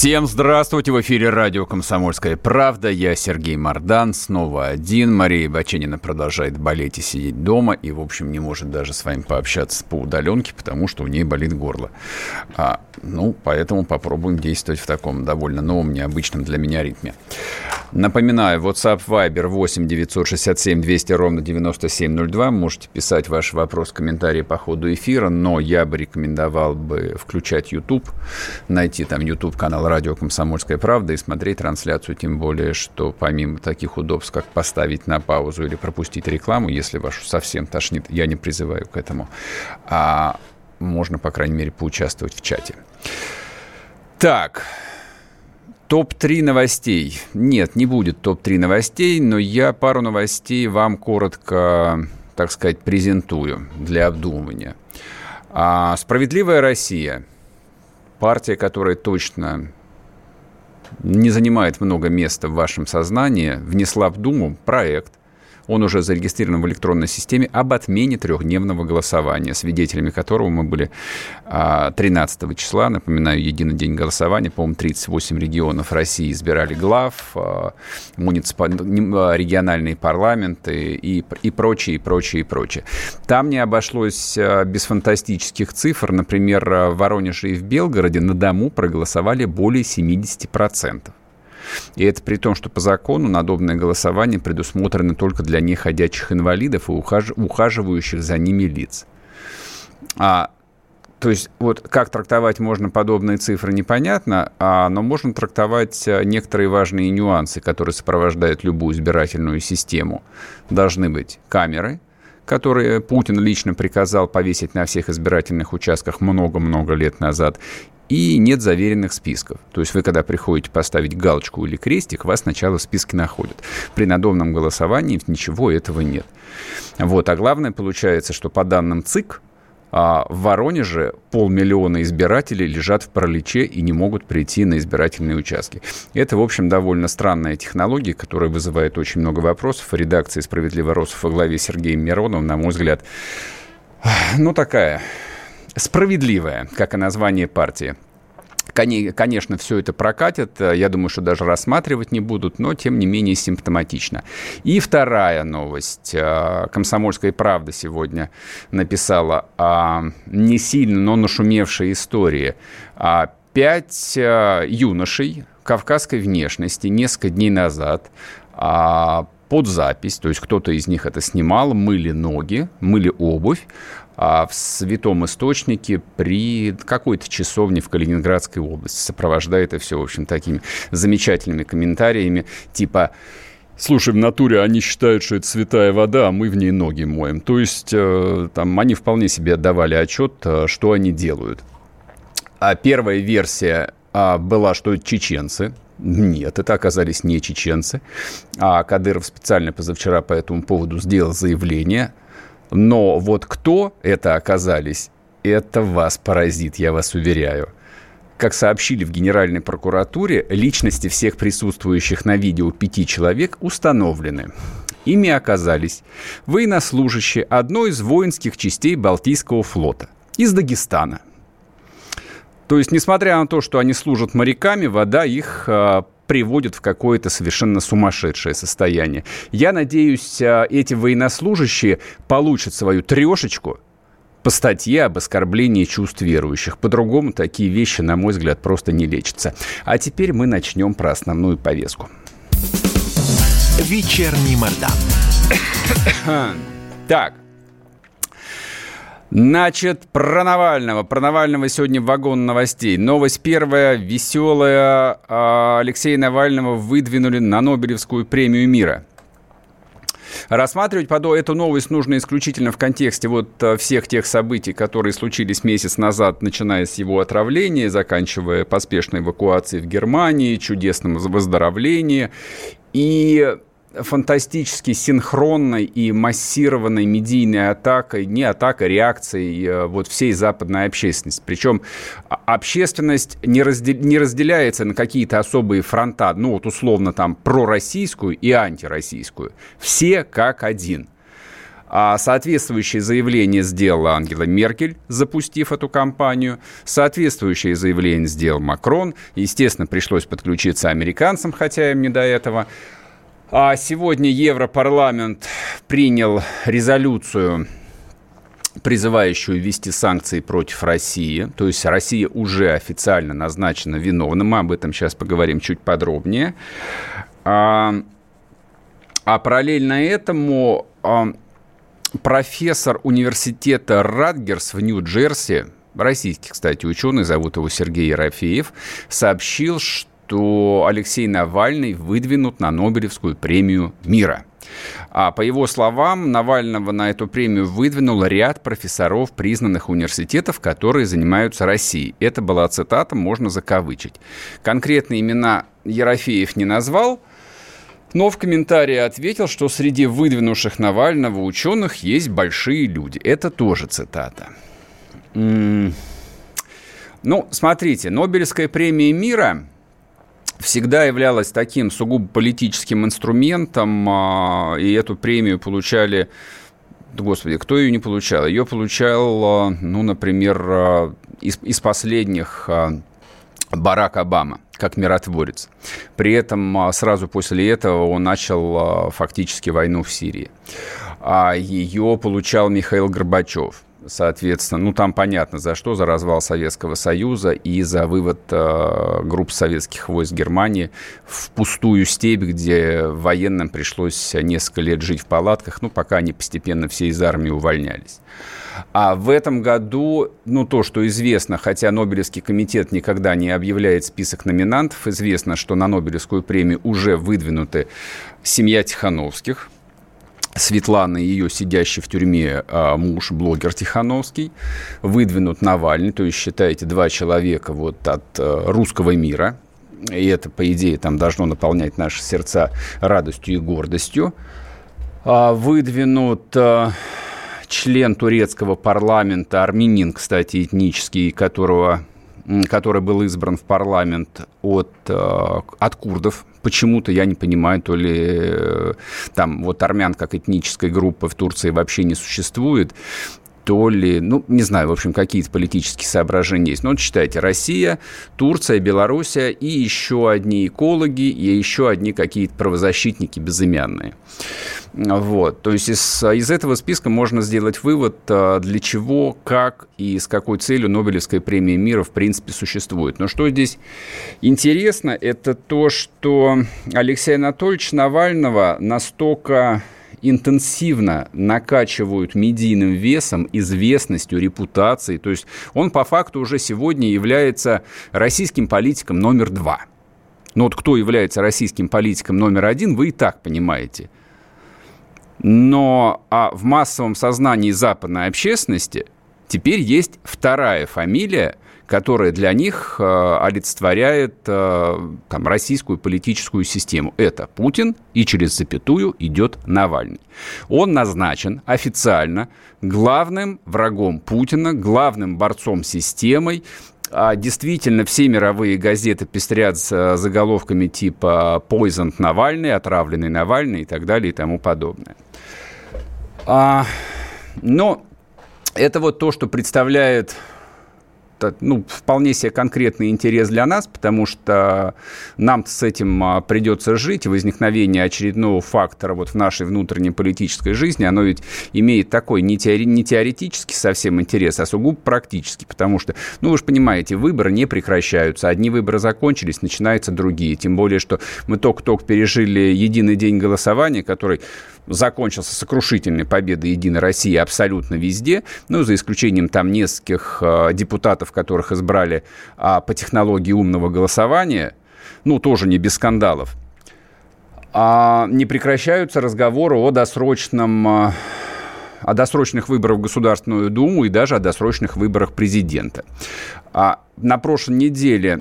Всем здравствуйте! В эфире радио «Комсомольская правда». Я Сергей Мордан, снова один. Мария Баченина продолжает болеть и сидеть дома. И, в общем, не может даже с вами пообщаться по удаленке, потому что у нее болит горло. А, ну, поэтому попробуем действовать в таком довольно новом, необычном для меня ритме. Напоминаю, WhatsApp Viber 8 967 200 ровно 9702. Можете писать ваши вопросы, комментарии по ходу эфира, но я бы рекомендовал бы включать YouTube, найти там YouTube-канал радио «Комсомольская правда» и смотреть трансляцию, тем более, что помимо таких удобств, как поставить на паузу или пропустить рекламу, если вашу совсем тошнит, я не призываю к этому, а можно, по крайней мере, поучаствовать в чате. Так, Топ-3 новостей. Нет, не будет топ-3 новостей, но я пару новостей вам коротко, так сказать, презентую для обдумывания. А, «Справедливая Россия» – партия, которая точно не занимает много места в вашем сознании, внесла в Думу проект, он уже зарегистрирован в электронной системе об отмене трехдневного голосования, свидетелями которого мы были 13 а, числа. Напоминаю, единый день голосования. По-моему, 38 регионов России избирали глав, а, муниципаль... А, региональные парламенты и, и прочее, и прочее, и прочее. Там не обошлось без фантастических цифр. Например, в Воронеже и в Белгороде на дому проголосовали более 70%. И это при том, что по закону надобное голосование предусмотрено только для неходячих инвалидов и ухаж... ухаживающих за ними лиц. А, то есть вот как трактовать можно подобные цифры, непонятно, а, но можно трактовать э, некоторые важные нюансы, которые сопровождают любую избирательную систему. Должны быть камеры, которые Путин лично приказал повесить на всех избирательных участках много-много лет назад, и нет заверенных списков. То есть вы, когда приходите поставить галочку или крестик, вас сначала в списке находят. При надомном голосовании ничего этого нет. Вот. А главное получается, что по данным ЦИК, а в Воронеже полмиллиона избирателей лежат в параличе и не могут прийти на избирательные участки. Это, в общем, довольно странная технология, которая вызывает очень много вопросов. Редакция «Справедливо Росов» во главе Сергеем Мироновым, на мой взгляд, ну, такая справедливая, как и название партии. Конечно, все это прокатит. Я думаю, что даже рассматривать не будут, но тем не менее симптоматично. И вторая новость. А, Комсомольская правда сегодня написала о не сильно, но нашумевшей истории. А, пять а, юношей кавказской внешности несколько дней назад под запись, то есть кто-то из них это снимал, мыли ноги, мыли обувь, а в святом источнике при какой-то часовне в Калининградской области, сопровождая это все, в общем, такими замечательными комментариями, типа Слушай, в натуре они считают, что это святая вода, а мы в ней ноги моем. То есть э, там они вполне себе отдавали отчет, э, что они делают. А первая версия а, была, что это чеченцы. Нет, это оказались не чеченцы. А Кадыров специально позавчера по этому поводу сделал заявление. Но вот кто это оказались, это вас поразит, я вас уверяю. Как сообщили в Генеральной прокуратуре, личности всех присутствующих на видео пяти человек установлены. Ими оказались военнослужащие одной из воинских частей Балтийского флота из Дагестана. То есть, несмотря на то, что они служат моряками, вода их а, приводит в какое-то совершенно сумасшедшее состояние. Я надеюсь, а, эти военнослужащие получат свою трешечку по статье об оскорблении чувств верующих. По-другому такие вещи, на мой взгляд, просто не лечатся. А теперь мы начнем про основную повестку. Вечерний Мордан. Так, Значит, про Навального. Про Навального сегодня вагон новостей. Новость первая, веселая. А, Алексея Навального выдвинули на Нобелевскую премию мира. Рассматривать эту новость нужно исключительно в контексте вот э, всех тех событий, которые случились месяц назад, начиная с его отравления, заканчивая поспешной эвакуацией в Германии, чудесным выздоровлением. И фантастически синхронной и массированной медийной атакой, не атакой, реакцией э, вот всей западной общественности. Причем общественность не, раздел, не разделяется на какие-то особые фронта, ну вот условно там пророссийскую и антироссийскую. Все как один. А соответствующее заявление сделала Ангела Меркель, запустив эту кампанию. Соответствующее заявление сделал Макрон. Естественно, пришлось подключиться американцам, хотя им не до этого. А сегодня Европарламент принял резолюцию призывающую ввести санкции против России. То есть Россия уже официально назначена виновным. Мы об этом сейчас поговорим чуть подробнее. А, а параллельно этому а, профессор университета Радгерс в Нью-Джерси, российский, кстати, ученый, зовут его Сергей Ерофеев, сообщил, что что Алексей Навальный выдвинут на Нобелевскую премию мира. А по его словам, Навального на эту премию выдвинул ряд профессоров признанных университетов, которые занимаются Россией. Это была цитата, можно закавычить. Конкретные имена Ерофеев не назвал, но в комментарии ответил, что среди выдвинувших Навального ученых есть большие люди. Это тоже цитата. Ну, смотрите, Нобелевская премия мира всегда являлась таким сугубо политическим инструментом, а, и эту премию получали Господи, кто ее не получал? Ее получал, а, ну, например, а, из, из последних Барак Обама как миротворец. При этом сразу после этого он начал фактически войну в Сирии. Ее получал Михаил Горбачев соответственно, ну там понятно за что, за развал Советского Союза и за вывод э, групп советских войск Германии в пустую степь, где военным пришлось несколько лет жить в палатках, ну пока они постепенно все из армии увольнялись. А в этом году, ну, то, что известно, хотя Нобелевский комитет никогда не объявляет список номинантов, известно, что на Нобелевскую премию уже выдвинуты семья Тихановских – Светлана и ее сидящий в тюрьме а, муж, блогер Тихановский, выдвинут Навальный, то есть, считаете, два человека вот от а, русского мира, и это, по идее, там должно наполнять наши сердца радостью и гордостью. А, выдвинут а, член турецкого парламента, армянин, кстати, этнический, которого который был избран в парламент от, э, от курдов. Почему-то я не понимаю, то ли э, там вот армян как этнической группы в Турции вообще не существует, то ли, ну, не знаю, в общем, какие-то политические соображения есть. Но вот читайте, Россия, Турция, Белоруссия и еще одни экологи, и еще одни какие-то правозащитники безымянные. Вот. То есть из, из этого списка можно сделать вывод, а, для чего, как и с какой целью Нобелевская премия мира в принципе существует. Но что здесь интересно, это то, что Алексей Анатольевич Навального настолько интенсивно накачивают медийным весом, известностью, репутацией. То есть он по факту уже сегодня является российским политиком номер два. Но вот кто является российским политиком номер один, вы и так понимаете. Но а в массовом сознании западной общественности теперь есть вторая фамилия – которая для них э, олицетворяет э, там, российскую политическую систему. Это Путин, и через запятую идет Навальный. Он назначен официально главным врагом Путина, главным борцом системой, а действительно, все мировые газеты пестрят с заголовками типа «Poisoned Навальный», «Отравленный Навальный» и так далее и тому подобное. А, но это вот то, что представляет ну, вполне себе конкретный интерес для нас, потому что нам с этим а, придется жить, возникновение очередного фактора вот в нашей внутренней политической жизни, оно ведь имеет такой не, теори- не теоретический совсем интерес, а сугубо практический, потому что, ну, вы же понимаете, выборы не прекращаются, одни выборы закончились, начинаются другие, тем более, что мы только-только пережили единый день голосования, который закончился сокрушительной победой «Единой России» абсолютно везде, ну, за исключением там нескольких э, депутатов, которых избрали э, по технологии умного голосования, ну, тоже не без скандалов. А не прекращаются разговоры о досрочном а, о досрочных выборах в Государственную Думу и даже о досрочных выборах президента. А на прошлой неделе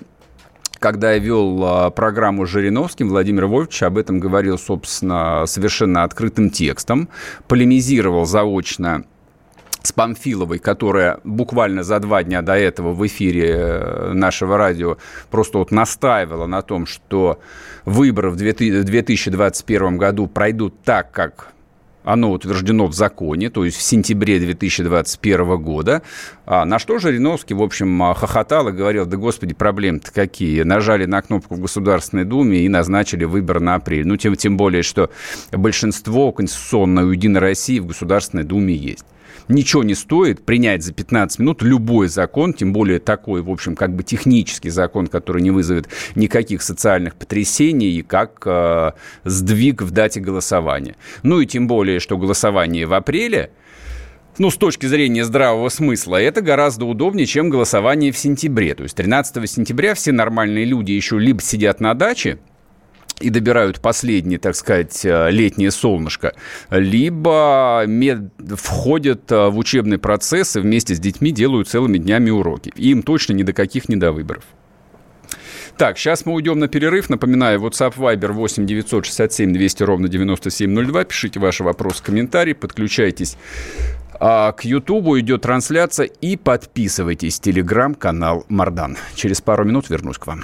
когда я вел а, программу с Жириновским, Владимир Вольфович об этом говорил, собственно, совершенно открытым текстом, полемизировал заочно с Памфиловой, которая буквально за два дня до этого в эфире э, нашего радио просто вот настаивала на том, что выборы в 2021 году пройдут так, как оно утверждено в законе, то есть в сентябре 2021 года. А на что Жириновский, в общем, хохотал и говорил, да господи, проблемы-то какие. Нажали на кнопку в Государственной Думе и назначили выбор на апрель. Ну, тем, тем более, что большинство конституционной у Единой России в Государственной Думе есть ничего не стоит принять за 15 минут любой закон, тем более такой, в общем, как бы технический закон, который не вызовет никаких социальных потрясений, как э, сдвиг в дате голосования. Ну и тем более, что голосование в апреле, ну, с точки зрения здравого смысла, это гораздо удобнее, чем голосование в сентябре. То есть 13 сентября все нормальные люди еще либо сидят на даче, и добирают последнее, так сказать, э, летнее солнышко, либо мед... входят э, в учебный процесс и вместе с детьми делают целыми днями уроки. им точно ни до каких недовыборов. Так, сейчас мы уйдем на перерыв. Напоминаю, WhatsApp Viber 8 967 200 ровно 9702. Пишите ваши вопросы, комментарии, подключайтесь а к Ютубу идет трансляция и подписывайтесь. Телеграм-канал Мардан. Через пару минут вернусь к вам.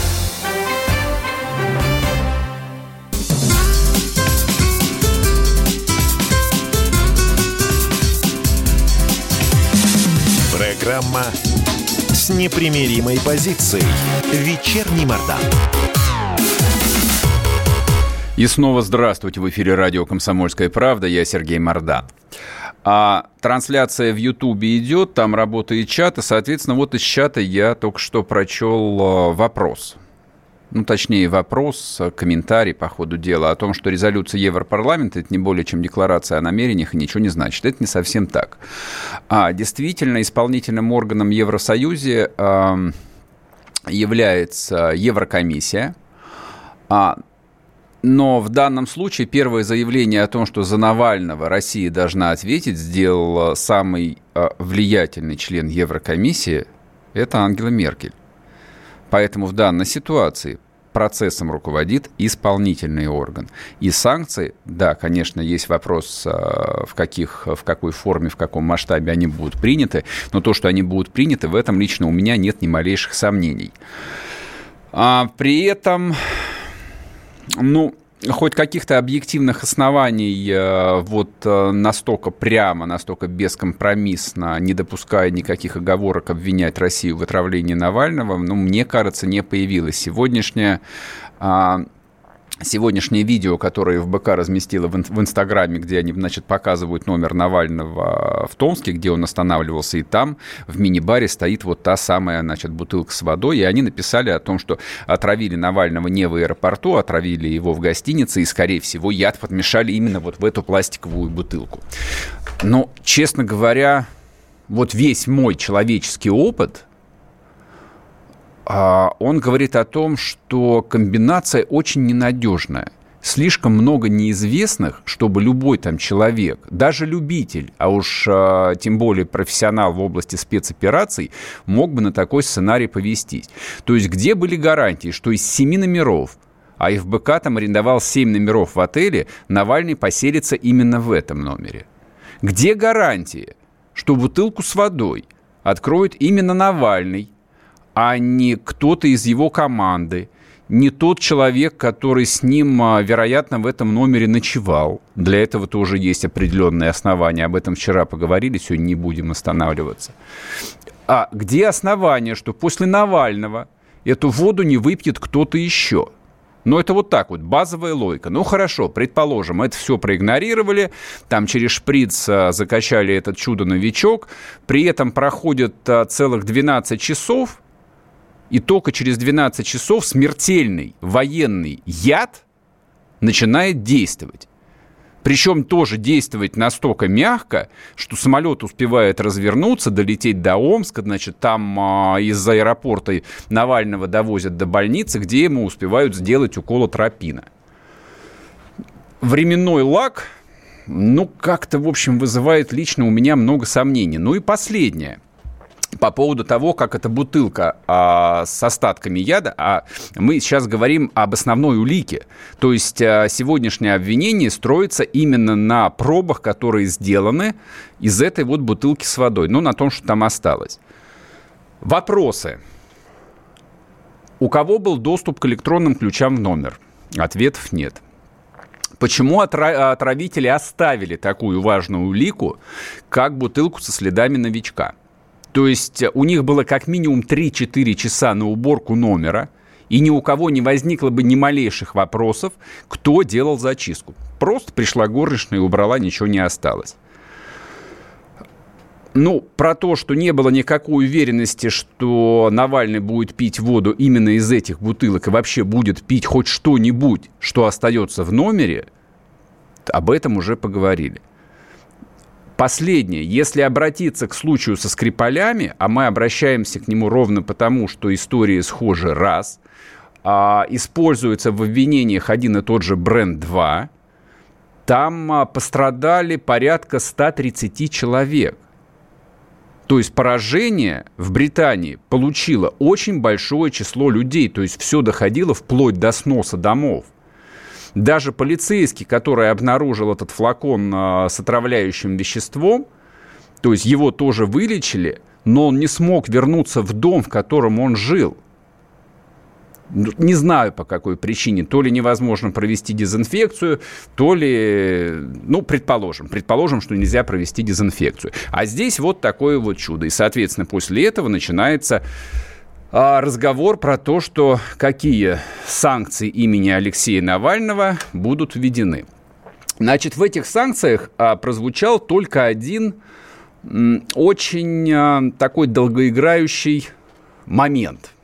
Программа с непримиримой позицией. Вечерний Мордан. И снова здравствуйте. В эфире радио «Комсомольская правда». Я Сергей Мордан. А трансляция в Ютубе идет, там работает чат, и, соответственно, вот из чата я только что прочел э, вопрос ну, точнее, вопрос, э, комментарий по ходу дела о том, что резолюция Европарламента – это не более чем декларация о намерениях и ничего не значит. Это не совсем так. А, действительно, исполнительным органом Евросоюзе э, является Еврокомиссия, а, но в данном случае первое заявление о том, что за Навального Россия должна ответить, сделал самый э, влиятельный член Еврокомиссии – это Ангела Меркель. Поэтому в данной ситуации процессом руководит исполнительный орган. И санкции, да, конечно, есть вопрос, а, в, каких, в какой форме, в каком масштабе они будут приняты, но то, что они будут приняты, в этом лично у меня нет ни малейших сомнений. А при этом, ну, хоть каких-то объективных оснований э, вот э, настолько прямо, настолько бескомпромиссно, не допуская никаких оговорок обвинять Россию в отравлении Навального, ну, мне кажется, не появилось. Сегодняшняя а, сегодняшнее видео, которое ФБК разместила в, в Инстаграме, где они, значит, показывают номер Навального в Томске, где он останавливался, и там в мини-баре стоит вот та самая, значит, бутылка с водой, и они написали о том, что отравили Навального не в аэропорту, отравили его в гостинице, и, скорее всего, яд подмешали именно вот в эту пластиковую бутылку. Но, честно говоря, вот весь мой человеческий опыт – он говорит о том, что комбинация очень ненадежная. Слишком много неизвестных, чтобы любой там человек, даже любитель, а уж а, тем более профессионал в области спецопераций, мог бы на такой сценарий повестись. То есть где были гарантии, что из семи номеров а ФБК там арендовал 7 номеров в отеле, Навальный поселится именно в этом номере. Где гарантии, что бутылку с водой откроет именно Навальный, а не кто-то из его команды, не тот человек, который с ним, а, вероятно, в этом номере ночевал. Для этого тоже есть определенные основания. Об этом вчера поговорили, сегодня не будем останавливаться. А где основания, что после Навального эту воду не выпьет кто-то еще? Но это вот так вот, базовая логика. Ну хорошо, предположим, это все проигнорировали, там через шприц а, закачали этот чудо-новичок, при этом проходит а, целых 12 часов, и только через 12 часов смертельный военный яд начинает действовать. Причем тоже действовать настолько мягко, что самолет успевает развернуться, долететь до Омска, значит, там а, из аэропорта Навального довозят до больницы, где ему успевают сделать укол атропина. Временной лак, ну, как-то, в общем, вызывает лично у меня много сомнений. Ну и последнее – по поводу того, как эта бутылка а, с остатками яда, а мы сейчас говорим об основной улике. То есть а, сегодняшнее обвинение строится именно на пробах, которые сделаны из этой вот бутылки с водой, ну, на том, что там осталось. Вопросы. У кого был доступ к электронным ключам в номер? Ответов нет. Почему отравители оставили такую важную улику, как бутылку со следами новичка? То есть э, у них было как минимум 3-4 часа на уборку номера, и ни у кого не возникло бы ни малейших вопросов, кто делал зачистку. Просто пришла горничная и убрала, ничего не осталось. Ну, про то, что не было никакой уверенности, что Навальный будет пить воду именно из этих бутылок и вообще будет пить хоть что-нибудь, что остается в номере, об этом уже поговорили. Последнее. Если обратиться к случаю со Скрипалями, а мы обращаемся к нему ровно потому, что истории схожи раз, а, используется в обвинениях один и тот же бренд 2, там а, пострадали порядка 130 человек. То есть поражение в Британии получило очень большое число людей, то есть все доходило вплоть до сноса домов. Даже полицейский, который обнаружил этот флакон а, с отравляющим веществом, то есть его тоже вылечили, но он не смог вернуться в дом, в котором он жил. Ну, не знаю по какой причине. То ли невозможно провести дезинфекцию, то ли, ну, предположим, предположим, что нельзя провести дезинфекцию. А здесь вот такое вот чудо. И, соответственно, после этого начинается разговор про то, что какие санкции имени Алексея Навального будут введены. Значит, в этих санкциях а, прозвучал только один очень а, такой долгоиграющий момент –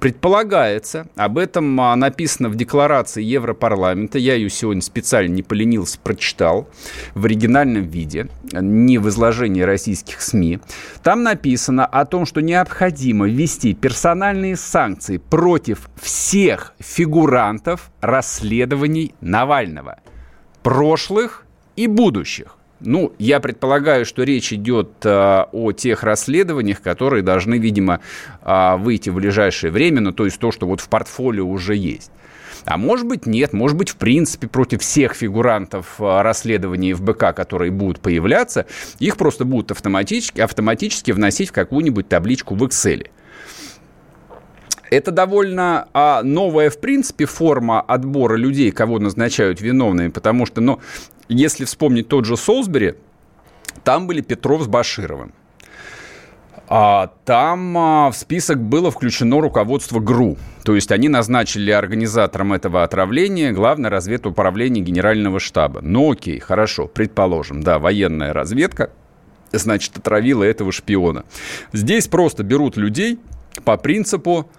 Предполагается, об этом а, написано в декларации Европарламента, я ее сегодня специально не поленился, прочитал в оригинальном виде, не в изложении российских СМИ. Там написано о том, что необходимо ввести персональные санкции против всех фигурантов расследований Навального, прошлых и будущих. Ну, я предполагаю, что речь идет а, о тех расследованиях, которые должны, видимо, а, выйти в ближайшее время, ну, то есть то, что вот в портфолио уже есть. А может быть, нет. Может быть, в принципе, против всех фигурантов а, расследований ФБК, которые будут появляться, их просто будут автоматически, автоматически вносить в какую-нибудь табличку в Excel. Это довольно а, новая, в принципе, форма отбора людей, кого назначают виновными, потому что, ну, если вспомнить тот же Солсбери, там были Петров с Башировым. А там а, в список было включено руководство ГРУ. То есть они назначили организатором этого отравления главное разведуправление Генерального штаба. Ну окей, хорошо, предположим, да, военная разведка, значит, отравила этого шпиона. Здесь просто берут людей по принципу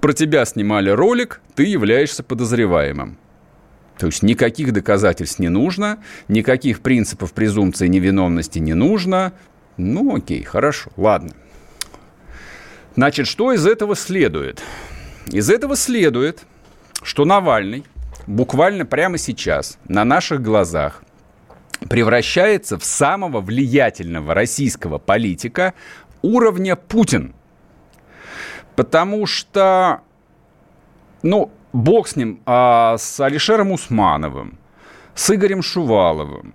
про тебя снимали ролик, ты являешься подозреваемым. То есть никаких доказательств не нужно, никаких принципов презумпции невиновности не нужно. Ну, окей, хорошо, ладно. Значит, что из этого следует? Из этого следует, что Навальный буквально прямо сейчас на наших глазах превращается в самого влиятельного российского политика уровня Путин. Потому что, ну, бог с ним, а с Алишером Усмановым, с Игорем Шуваловым,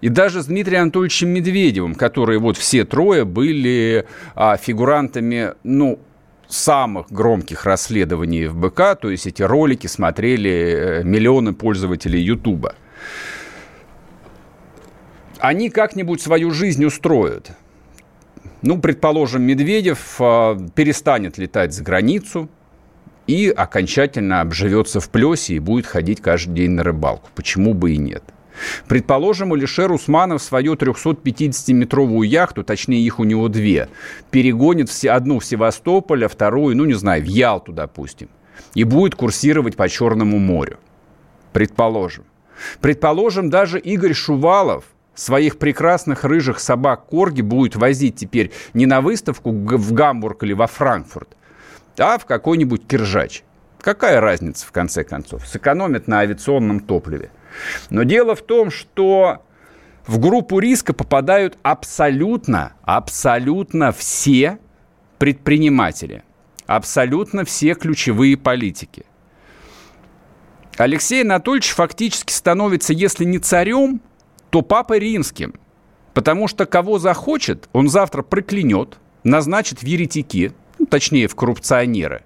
и даже с Дмитрием Анатольевичем Медведевым, которые вот все трое были а, фигурантами, ну, самых громких расследований в БК, то есть эти ролики смотрели э, миллионы пользователей Ютуба. Они как-нибудь свою жизнь устроят. Ну, предположим, Медведев а, перестанет летать за границу, и окончательно обживется в плесе и будет ходить каждый день на рыбалку. Почему бы и нет? Предположим, Алишер Усманов свою 350-метровую яхту, точнее их у него две, перегонит одну в Севастополь, а вторую, ну не знаю, в Ялту, допустим, и будет курсировать по Черному морю. Предположим. Предположим, даже Игорь Шувалов своих прекрасных рыжих собак Корги будет возить теперь не на выставку в Гамбург или во Франкфурт, а в какой-нибудь Киржач. Какая разница, в конце концов? Сэкономит на авиационном топливе. Но дело в том, что в группу риска попадают абсолютно, абсолютно все предприниматели, абсолютно все ключевые политики. Алексей Анатольевич фактически становится, если не царем, то папой римским. Потому что кого захочет, он завтра проклянет, назначит в еретики, ну, точнее, в коррупционеры.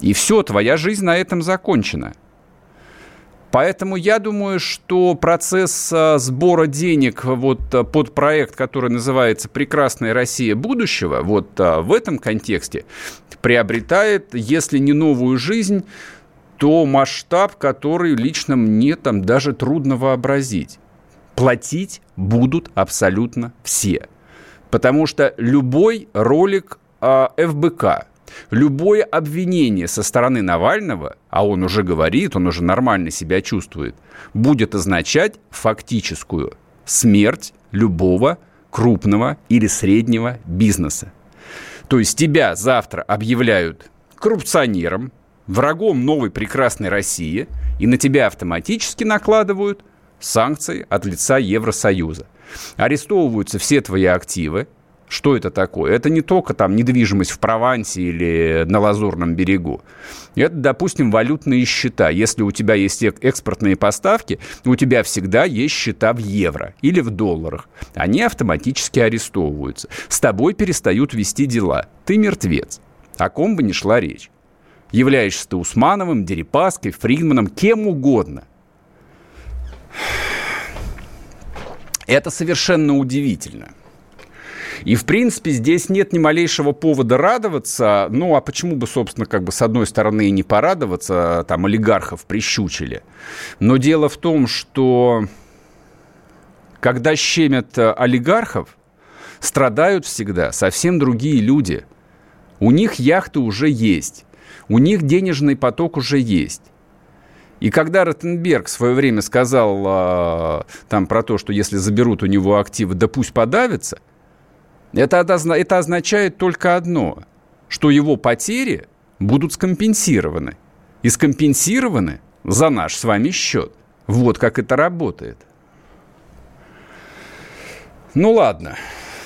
И все, твоя жизнь на этом закончена – Поэтому я думаю, что процесс а, сбора денег вот а, под проект, который называется «Прекрасная Россия будущего», вот в этом контексте приобретает, если не новую жизнь, то масштаб, который лично мне там даже трудно вообразить. Платить будут абсолютно все. Потому что любой ролик ФБК, Любое обвинение со стороны Навального, а он уже говорит, он уже нормально себя чувствует, будет означать фактическую смерть любого крупного или среднего бизнеса. То есть тебя завтра объявляют коррупционером, врагом новой прекрасной России, и на тебя автоматически накладывают санкции от лица Евросоюза. Арестовываются все твои активы, что это такое? Это не только там недвижимость в Провансе или на Лазурном берегу. Это, допустим, валютные счета. Если у тебя есть экспортные поставки, у тебя всегда есть счета в евро или в долларах. Они автоматически арестовываются. С тобой перестают вести дела. Ты мертвец. О ком бы ни шла речь. Являешься ты Усмановым, Дерипаской, Фридманом, кем угодно. Это совершенно удивительно. И, в принципе, здесь нет ни малейшего повода радоваться. Ну, а почему бы, собственно, как бы с одной стороны и не порадоваться, там, олигархов прищучили. Но дело в том, что когда щемят э, олигархов, страдают всегда совсем другие люди. У них яхты уже есть, у них денежный поток уже есть. И когда Ротенберг в свое время сказал э, там про то, что если заберут у него активы, да пусть подавится – это, это означает только одно, что его потери будут скомпенсированы. И скомпенсированы за наш с вами счет. Вот как это работает. Ну ладно.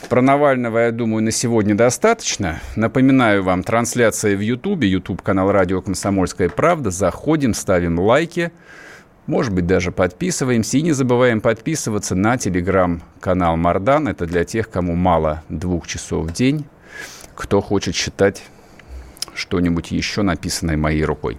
Про Навального, я думаю, на сегодня достаточно. Напоминаю вам, трансляция в Ютубе, Ютуб канал Радио Комсомольская правда. Заходим, ставим лайки. Может быть, даже подписываемся. И не забываем подписываться на телеграм-канал Мардан. Это для тех, кому мало двух часов в день. Кто хочет читать что-нибудь еще написанное моей рукой.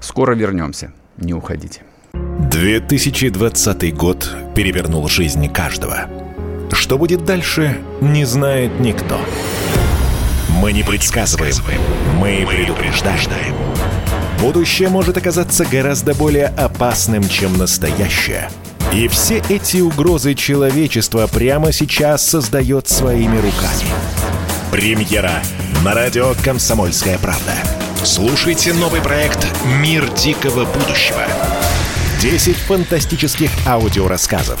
Скоро вернемся. Не уходите. 2020 год перевернул жизнь каждого. Что будет дальше, не знает никто. Мы не предсказываем, мы предупреждаем. Будущее может оказаться гораздо более опасным, чем настоящее. И все эти угрозы человечество прямо сейчас создает своими руками. Премьера на радио «Комсомольская правда». Слушайте новый проект «Мир дикого будущего». 10 фантастических аудиорассказов.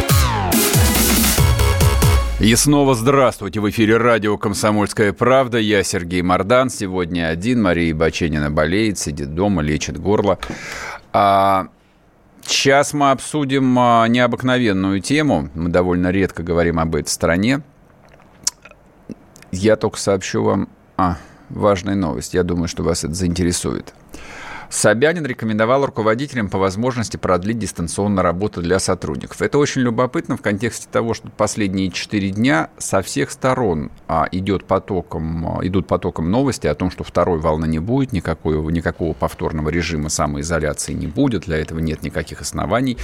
И снова здравствуйте. В эфире радио «Комсомольская правда». Я Сергей Мордан. Сегодня один. Мария Баченина болеет, сидит дома, лечит горло. А, Сейчас мы обсудим а, необыкновенную тему. Мы довольно редко говорим об этой стране. Я только сообщу вам а, важную новость. Я думаю, что вас это заинтересует. Собянин рекомендовал руководителям по возможности продлить дистанционную работу для сотрудников. Это очень любопытно в контексте того, что последние четыре дня со всех сторон а, идет потоком, а, идут потоком новости о том, что второй волны не будет, никакой, никакого повторного режима самоизоляции не будет, для этого нет никаких оснований.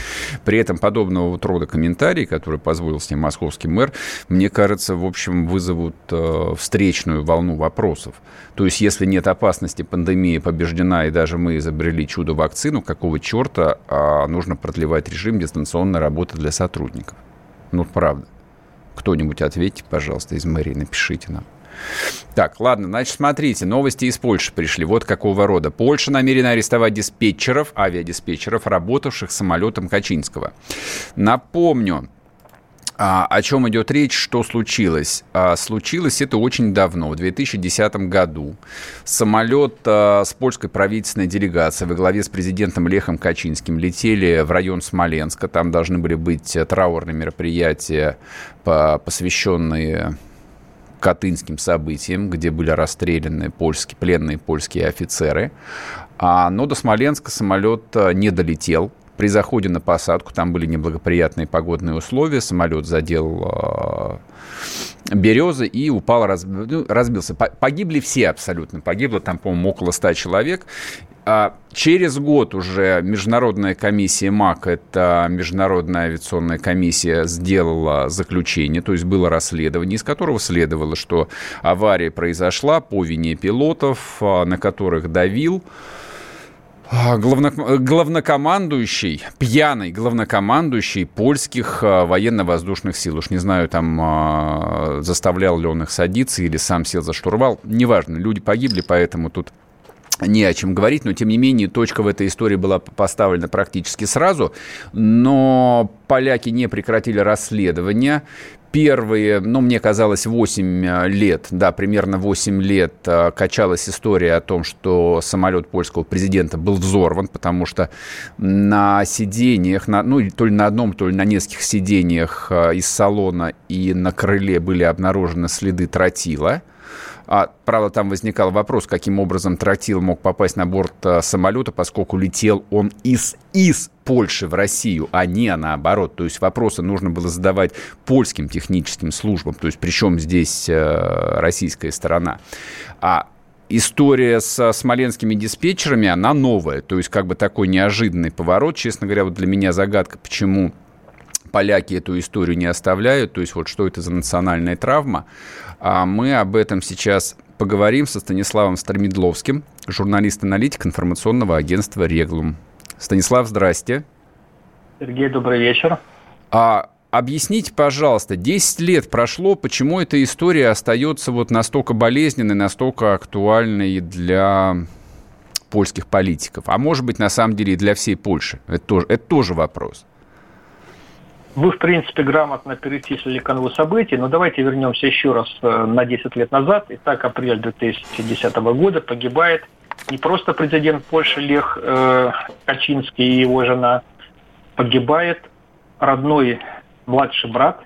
При этом подобного вот рода комментарии, которые позволил с ним московский мэр, мне кажется, в общем, вызовут э, встречную волну вопросов. То есть, если нет опасности, пандемия побеждена, и даже мы изобрели чудо-вакцину, какого черта а, нужно продлевать режим дистанционной работы для сотрудников? Ну, правда. Кто-нибудь ответьте, пожалуйста, из мэрии, напишите нам. Так, ладно, значит, смотрите, новости из Польши пришли. Вот какого рода. Польша намерена арестовать диспетчеров, авиадиспетчеров, работавших самолетом Качинского. Напомню, а, о чем идет речь, что случилось? А, случилось это очень давно, в 2010 году. Самолет а, с польской правительственной делегацией во главе с президентом Лехом Качинским летели в район Смоленска. Там должны были быть траурные мероприятия, посвященные катынским событиям, где были расстреляны польские, пленные польские офицеры. Но до Смоленска самолет не долетел. При заходе на посадку там были неблагоприятные погодные условия, самолет задел э, березы и упал, раз, ну, разбился. Погибли все абсолютно, погибло там, по-моему, около 100 человек. А через год уже Международная комиссия МАК, это Международная авиационная комиссия, сделала заключение, то есть было расследование, из которого следовало, что авария произошла по вине пилотов, а, на которых давил а, главно, главнокомандующий, пьяный главнокомандующий польских а, военно-воздушных сил. Уж не знаю, там а, заставлял ли он их садиться или сам сел за штурвал. Неважно, люди погибли, поэтому тут не о чем говорить, но тем не менее точка в этой истории была поставлена практически сразу, но поляки не прекратили расследование, первые, ну, мне казалось, 8 э, лет, да, примерно 8 лет э, качалась история о том, что самолет польского президента был взорван, потому что на сиденьях, на, ну, то ли на одном, то ли на нескольких сиденьях э, из салона и на крыле были обнаружены следы тротила. А, правда, там возникал вопрос, каким образом тротил мог попасть на борт а, самолета, поскольку летел он из, из Польши в Россию, а не наоборот. То есть вопросы нужно было задавать польским техническим службам. То есть причем здесь а, российская сторона. А история с смоленскими диспетчерами, она новая. То есть как бы такой неожиданный поворот. Честно говоря, вот для меня загадка, почему поляки эту историю не оставляют, то есть вот что это за национальная травма. А мы об этом сейчас поговорим со Станиславом Стромедловским, журналист-аналитик информационного агентства «Реглум». Станислав, здрасте. Сергей, добрый вечер. А объясните, пожалуйста, 10 лет прошло, почему эта история остается вот настолько болезненной, настолько актуальной для польских политиков, а может быть, на самом деле, и для всей Польши? Это тоже, это тоже вопрос. Вы, в принципе, грамотно перечислили канву событий, но давайте вернемся еще раз э, на 10 лет назад. Итак, апрель 2010 года погибает не просто президент Польши Лех э, Качинский и его жена, погибает родной младший брат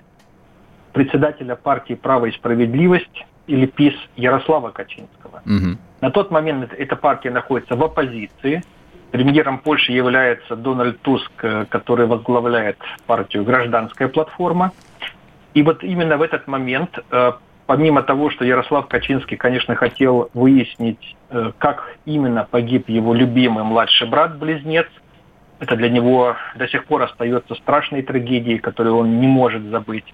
председателя партии «Право и справедливость» или ПИС Ярослава Качинского. Угу. На тот момент эта партия находится в оппозиции – Премьером Польши является Дональд Туск, э, который возглавляет партию «Гражданская платформа». И вот именно в этот момент, э, помимо того, что Ярослав Качинский, конечно, хотел выяснить, э, как именно погиб его любимый младший брат-близнец, это для него до сих пор остается страшной трагедией, которую он не может забыть.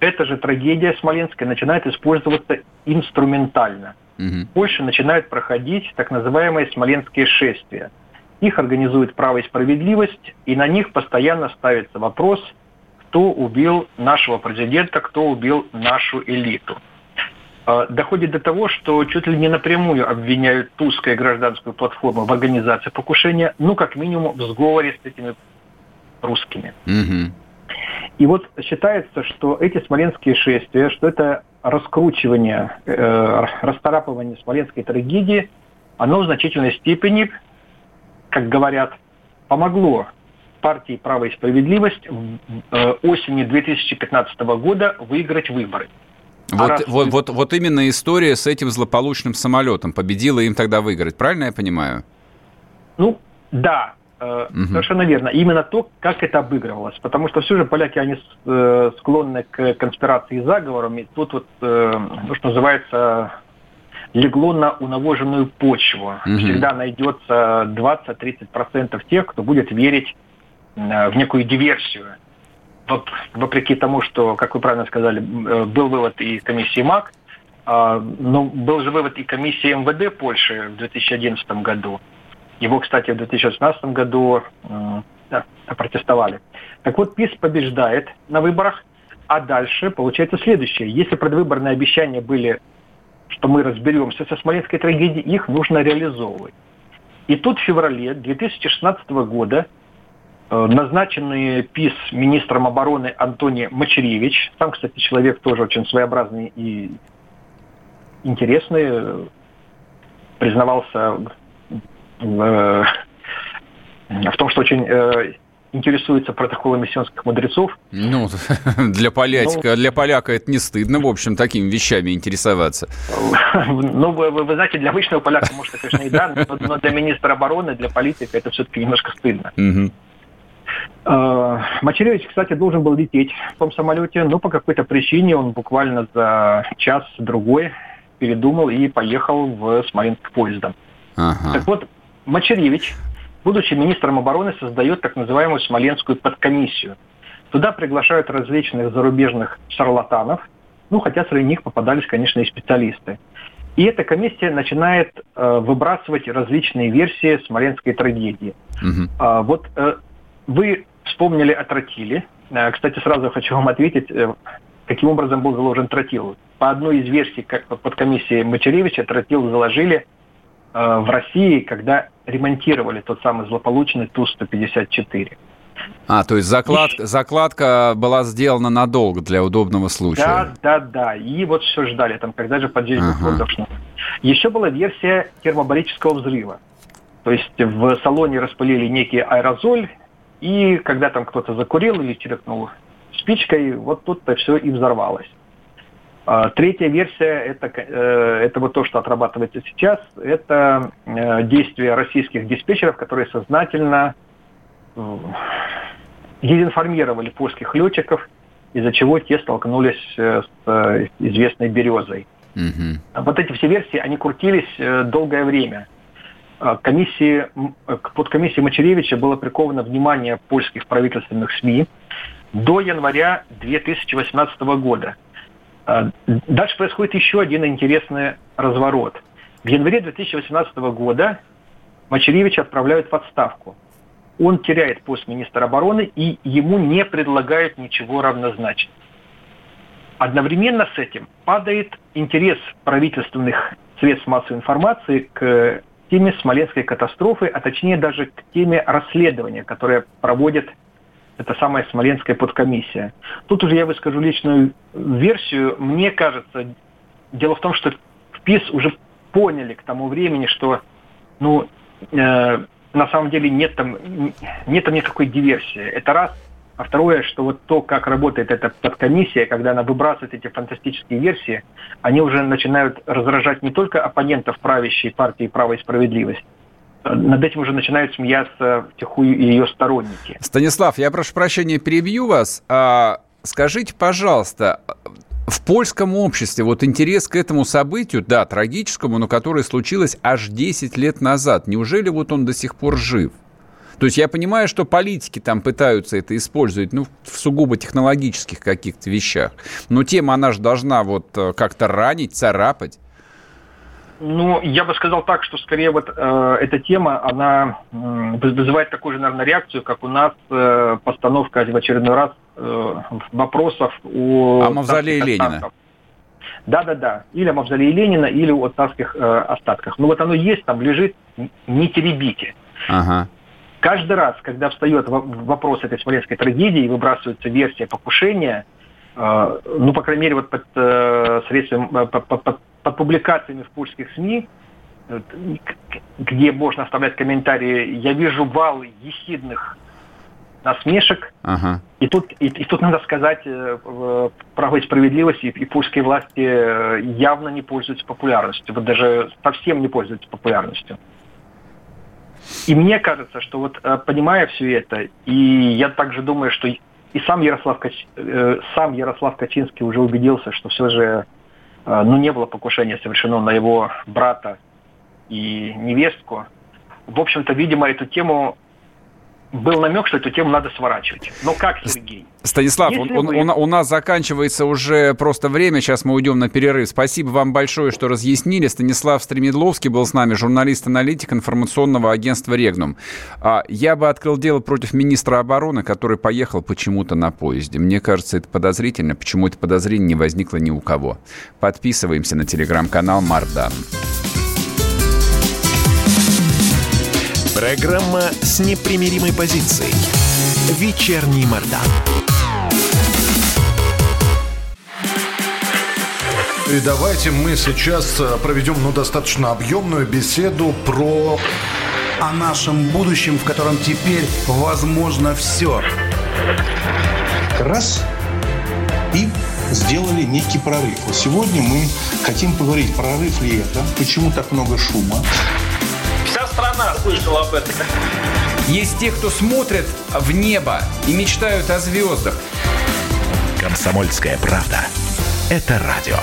Эта же трагедия смоленская начинает использоваться инструментально. Угу. В Польше начинают проходить так называемые смоленские шествия – их организует право и справедливость, и на них постоянно ставится вопрос, кто убил нашего президента, кто убил нашу элиту. А, доходит до того, что чуть ли не напрямую обвиняют Тускую гражданскую платформу в организации покушения, ну, как минимум, в сговоре с этими русскими. Угу. И вот считается, что эти смоленские шествия, что это раскручивание, э, расторапывание смоленской трагедии, оно в значительной степени как говорят, помогло партии «Право и справедливость» э, осени 2015 года выиграть выборы. А вот, раз... вот, вот, вот именно история с этим злополучным самолетом победила им тогда выиграть, правильно я понимаю? Ну, да, угу. совершенно верно. Именно то, как это обыгрывалось. Потому что все же поляки, они э, склонны к конспирации и заговорам. И тут вот, э, то, что называется, легло на унавоженную почву. Угу. Всегда найдется 20-30% тех, кто будет верить в некую диверсию. Вот, вопреки тому, что, как вы правильно сказали, был вывод и комиссии МАК, а, но был же вывод и комиссии МВД Польши в 2011 году. Его, кстати, в 2016 году да, протестовали. Так вот, ПИС побеждает на выборах, а дальше получается следующее. Если предвыборные обещания были, что мы разберемся со Смоленской трагедией, их нужно реализовывать. И тут в феврале 2016 года э, назначенный ПИС министром обороны Антоний Мачеревич, сам, кстати, человек тоже очень своеобразный и интересный, признавался в, в том, что очень э, интересуется протоколами сионских мудрецов. Ну, для полячка, ну, для поляка это не стыдно, в общем, такими вещами интересоваться. Ну, вы, вы, вы знаете, для обычного поляка, может, конечно, и да, но, но для министра обороны, для политика это все-таки немножко стыдно. Угу. Мачеревич, кстати, должен был лететь в том самолете, но по какой-то причине он буквально за час-другой передумал и поехал в Смоленск поездом. Ага. Так вот, Мачеревич, будучи министром обороны, создает так называемую Смоленскую подкомиссию. Туда приглашают различных зарубежных шарлатанов, ну, хотя среди них попадались, конечно, и специалисты. И эта комиссия начинает э, выбрасывать различные версии смоленской трагедии. Угу. А, вот э, вы вспомнили о тротиле. Э, кстати, сразу хочу вам ответить, э, каким образом был заложен тротил. По одной из версий как под комиссией Мачеревича тротил заложили в России, когда ремонтировали тот самый злополучный Ту-154. А, то есть заклад, и... закладка была сделана надолго для удобного случая. Да, да, да. И вот все ждали, там, когда же подъедет ага. должно. Еще была версия термобарического взрыва. То есть в салоне распылили некий аэрозоль, и когда там кто-то закурил или чиркнул спичкой, вот тут-то все и взорвалось. А, третья версия это, э, это вот то, что отрабатывается сейчас, это э, действия российских диспетчеров, которые сознательно э, дезинформировали польских летчиков, из-за чего те столкнулись с известной березой. Угу. Вот эти все версии, они крутились долгое время. А, комиссии, под комиссией Мачеревича было приковано внимание польских правительственных СМИ до января 2018 года – дальше происходит еще один интересный разворот. В январе 2018 года Мачеревича отправляют в отставку. Он теряет пост министра обороны, и ему не предлагают ничего равнозначного. Одновременно с этим падает интерес правительственных средств массовой информации к теме Смоленской катастрофы, а точнее даже к теме расследования, которое проводит это самая Смоленская подкомиссия. Тут уже я выскажу личную версию. Мне кажется, дело в том, что в ПИС уже поняли к тому времени, что ну, э, на самом деле нет там, нет там никакой диверсии. Это раз. А второе, что вот то, как работает эта подкомиссия, когда она выбрасывает эти фантастические версии, они уже начинают раздражать не только оппонентов правящей партии «Право и справедливость», над этим уже начинают смеяться втихую ее сторонники. Станислав, я прошу прощения, перебью вас. А, скажите, пожалуйста, в польском обществе вот интерес к этому событию, да, трагическому, но которое случилось аж 10 лет назад, неужели вот он до сих пор жив? То есть я понимаю, что политики там пытаются это использовать, ну, в сугубо технологических каких-то вещах. Но тема, она же должна вот э, как-то ранить, царапать. Ну, я бы сказал так, что скорее вот э, эта тема, она э, вызывает такую же, наверное, реакцию, как у нас э, постановка в очередной раз э, вопросов о... О мавзолее Ленина. Да-да-да. Или о мавзолее Ленина, или о царских э, остатках. Ну вот оно есть, там лежит, не теребите. Ага. Каждый раз, когда встает вопрос этой смоленской трагедии и выбрасывается версия покушения, э, ну, по крайней мере, вот под э, средством, э, под, под, под публикациями в польских СМИ, где можно оставлять комментарии, я вижу вал ехидных насмешек. Ага. И, тут, и, и тут надо сказать, э, право и справедливость и, и польские власти э, явно не пользуются популярностью. Вот даже совсем не пользуются популярностью. И мне кажется, что вот э, понимая все это, и я также думаю, что и сам Ярослав, Кач... Э, сам Ярослав Качинский уже убедился, что все же ну, не было покушения совершено на его брата и невестку. В общем-то, видимо, эту тему был намек, что эту тему надо сворачивать. Но как, Сергей? Станислав, он, он, вы... он, у нас заканчивается уже просто время, сейчас мы уйдем на перерыв. Спасибо вам большое, что разъяснили. Станислав Стремедловский был с нами, журналист-аналитик информационного агентства «Регнум». А, я бы открыл дело против министра обороны, который поехал почему-то на поезде. Мне кажется, это подозрительно. Почему это подозрение не возникло ни у кого? Подписываемся на телеграм-канал «Мардан». Программа с непримиримой позицией. Вечерний Мордан. И давайте мы сейчас э, проведем ну, достаточно объемную беседу про о нашем будущем, в котором теперь возможно все. Раз и сделали некий прорыв. Сегодня мы хотим поговорить, прорыв ли это, почему так много шума, страна слышала об этом. Есть те, кто смотрят в небо и мечтают о звездах. Комсомольская правда. Это радио.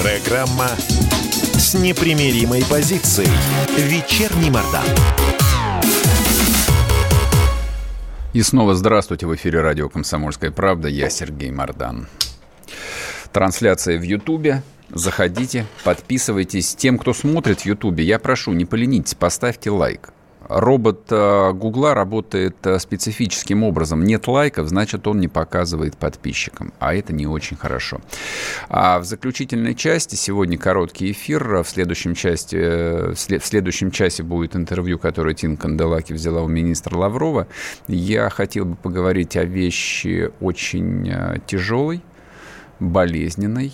Программа с непримиримой позицией. Вечерний Мордан. И снова здравствуйте в эфире радио «Комсомольская правда». Я Сергей Мордан. Трансляция в Ютубе. Заходите, подписывайтесь. Тем, кто смотрит в Ютубе, я прошу, не поленитесь, поставьте лайк. Робот э, Гугла работает э, специфическим образом. Нет лайков, значит, он не показывает подписчикам. А это не очень хорошо. А в заключительной части, сегодня короткий эфир, в следующем, части, э, в следующем часе будет интервью, которое Тин Канделаки взяла у министра Лаврова. Я хотел бы поговорить о вещи очень тяжелой, болезненной.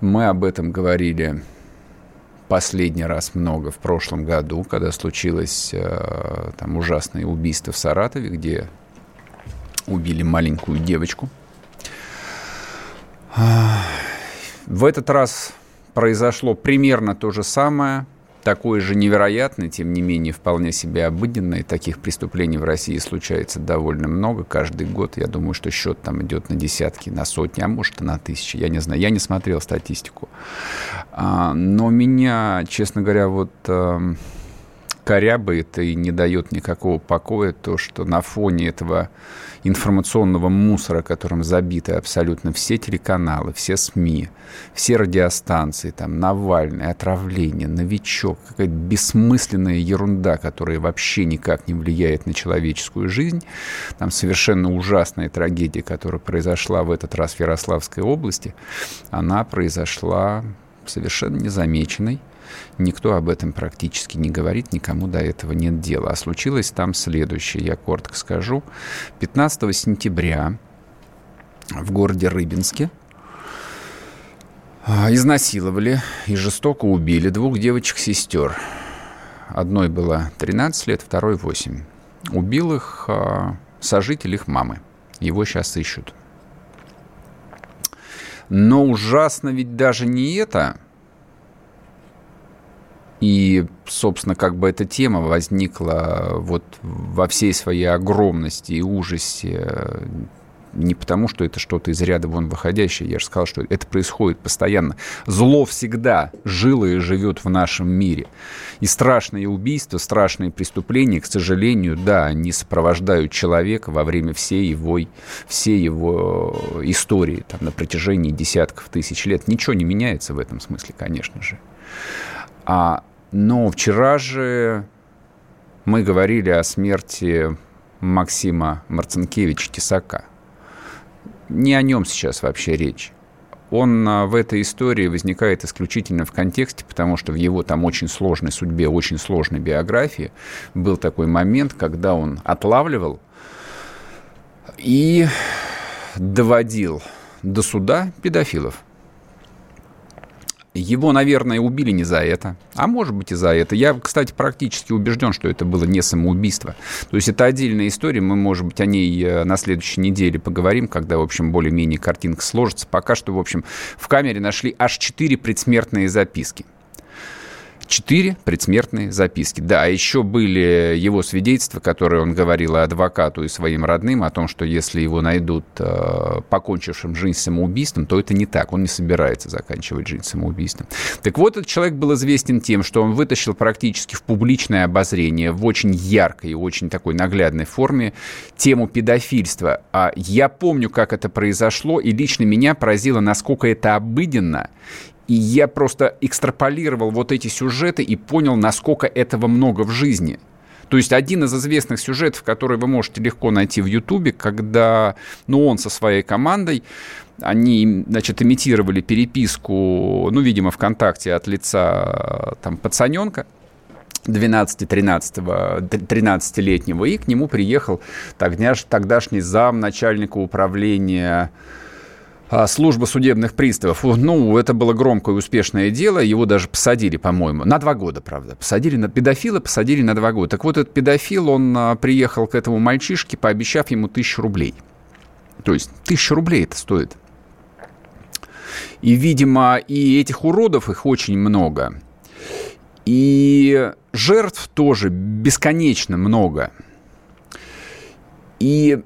Мы об этом говорили последний раз много в прошлом году, когда случилось э, там ужасное убийство в Саратове, где убили маленькую девочку. В этот раз произошло примерно то же самое такое же невероятное, тем не менее, вполне себе обыденное. Таких преступлений в России случается довольно много. Каждый год, я думаю, что счет там идет на десятки, на сотни, а может и на тысячи. Я не знаю, я не смотрел статистику. А, но меня, честно говоря, вот эм, корябает и не дает никакого покоя то, что на фоне этого информационного мусора, которым забиты абсолютно все телеканалы, все СМИ, все радиостанции, там, Навальный, отравление, новичок, какая-то бессмысленная ерунда, которая вообще никак не влияет на человеческую жизнь. Там совершенно ужасная трагедия, которая произошла в этот раз в Ярославской области, она произошла совершенно незамеченной Никто об этом практически не говорит, никому до этого нет дела. А случилось там следующее, я коротко скажу. 15 сентября в городе Рыбинске а, изнасиловали и жестоко убили двух девочек-сестер. Одной было 13 лет, второй 8. Убил их а, сожитель их мамы. Его сейчас ищут. Но ужасно ведь даже не это – и, собственно, как бы эта тема возникла вот во всей своей огромности и ужасе не потому, что это что-то из ряда вон выходящее. Я же сказал, что это происходит постоянно. Зло всегда жило и живет в нашем мире. И страшные убийства, страшные преступления, к сожалению, да, они сопровождают человека во время всей его, всей его истории там, на протяжении десятков тысяч лет. Ничего не меняется в этом смысле, конечно же. А но вчера же мы говорили о смерти Максима Марцинкевича Тесака. Не о нем сейчас вообще речь. Он а, в этой истории возникает исключительно в контексте, потому что в его там очень сложной судьбе, очень сложной биографии был такой момент, когда он отлавливал и доводил до суда педофилов. Его, наверное, убили не за это, а может быть и за это. Я, кстати, практически убежден, что это было не самоубийство. То есть это отдельная история, мы, может быть, о ней э, на следующей неделе поговорим, когда, в общем, более-менее картинка сложится. Пока что, в общем, в камере нашли аж четыре предсмертные записки. Четыре предсмертные записки. Да, а еще были его свидетельства, которые он говорил адвокату и своим родным о том, что если его найдут э, покончившим жизнь самоубийством, то это не так. Он не собирается заканчивать жизнь самоубийством. Так вот, этот человек был известен тем, что он вытащил практически в публичное обозрение в очень яркой и очень такой наглядной форме тему педофильства. А я помню, как это произошло, и лично меня поразило, насколько это обыденно и я просто экстраполировал вот эти сюжеты и понял, насколько этого много в жизни. То есть один из известных сюжетов, который вы можете легко найти в Ютубе, когда ну, он со своей командой, они, значит, имитировали переписку, ну, видимо, ВКонтакте от лица там пацаненка, 12-13-летнего, и к нему приехал тогдашний зам начальника управления служба судебных приставов. Ну, это было громкое и успешное дело. Его даже посадили, по-моему, на два года, правда. Посадили на педофила, посадили на два года. Так вот, этот педофил, он а, приехал к этому мальчишке, пообещав ему тысячу рублей. То есть тысяча рублей это стоит. И, видимо, и этих уродов, их очень много. И жертв тоже бесконечно много. И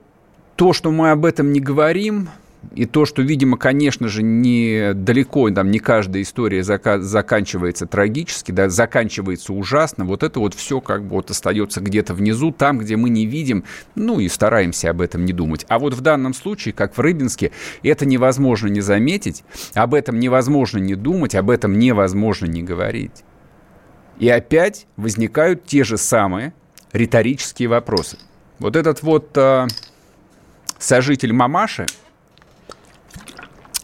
то, что мы об этом не говорим, и то, что, видимо, конечно же, не далеко, там, не каждая история зака- заканчивается трагически, да, заканчивается ужасно, вот это вот все как бы вот остается где-то внизу, там, где мы не видим, ну и стараемся об этом не думать. А вот в данном случае, как в Рыбинске, это невозможно не заметить, об этом невозможно не думать, об этом невозможно не говорить. И опять возникают те же самые риторические вопросы. Вот этот вот э, сожитель мамаши,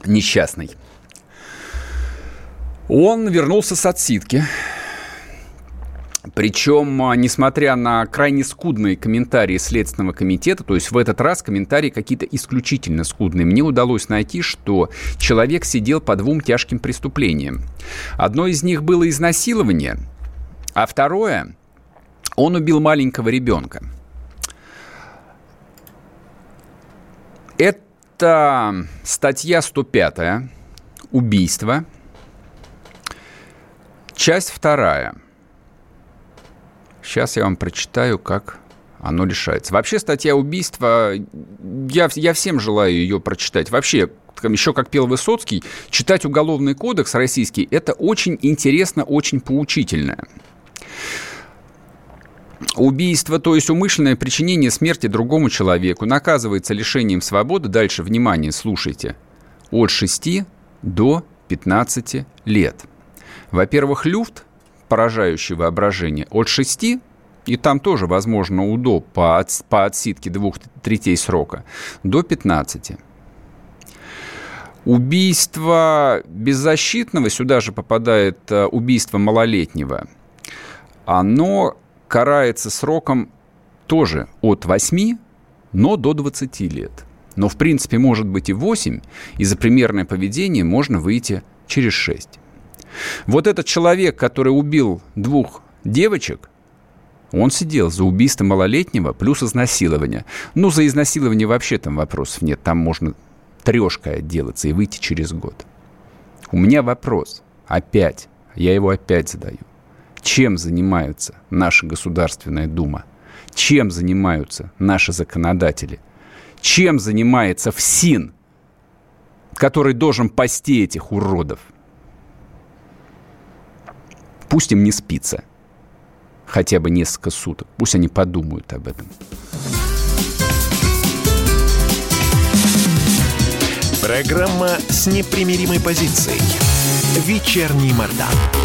несчастный. Он вернулся с отсидки. Причем, а, несмотря на крайне скудные комментарии Следственного комитета, то есть в этот раз комментарии какие-то исключительно скудные, мне удалось найти, что человек сидел по двум тяжким преступлениям. Одно из них было изнасилование, а второе – он убил маленького ребенка. Это это статья 105 «Убийство». Часть вторая. Сейчас я вам прочитаю, как оно решается. Вообще статья убийства, я, я всем желаю ее прочитать. Вообще, еще как пел Высоцкий, читать уголовный кодекс российский, это очень интересно, очень поучительно. Убийство, то есть умышленное причинение смерти другому человеку, наказывается лишением свободы, дальше, внимание, слушайте, от 6 до 15 лет. Во-первых, люфт, поражающий воображение, от 6 и там тоже, возможно, УДО по, от, по отсидке двух третей срока, до 15. Убийство беззащитного, сюда же попадает э, убийство малолетнего, оно карается сроком тоже от 8, но до 20 лет. Но, в принципе, может быть и 8, и за примерное поведение можно выйти через 6. Вот этот человек, который убил двух девочек, он сидел за убийство малолетнего плюс изнасилование. Ну, за изнасилование вообще там вопросов нет. Там можно трешкой отделаться и выйти через год. У меня вопрос. Опять. Я его опять задаю. Чем занимается наша Государственная Дума? Чем занимаются наши законодатели? Чем занимается ФСИН, который должен пасти этих уродов? Пусть им не спится хотя бы несколько суток. Пусть они подумают об этом. Программа с непримиримой позицией. Вечерний Мордан.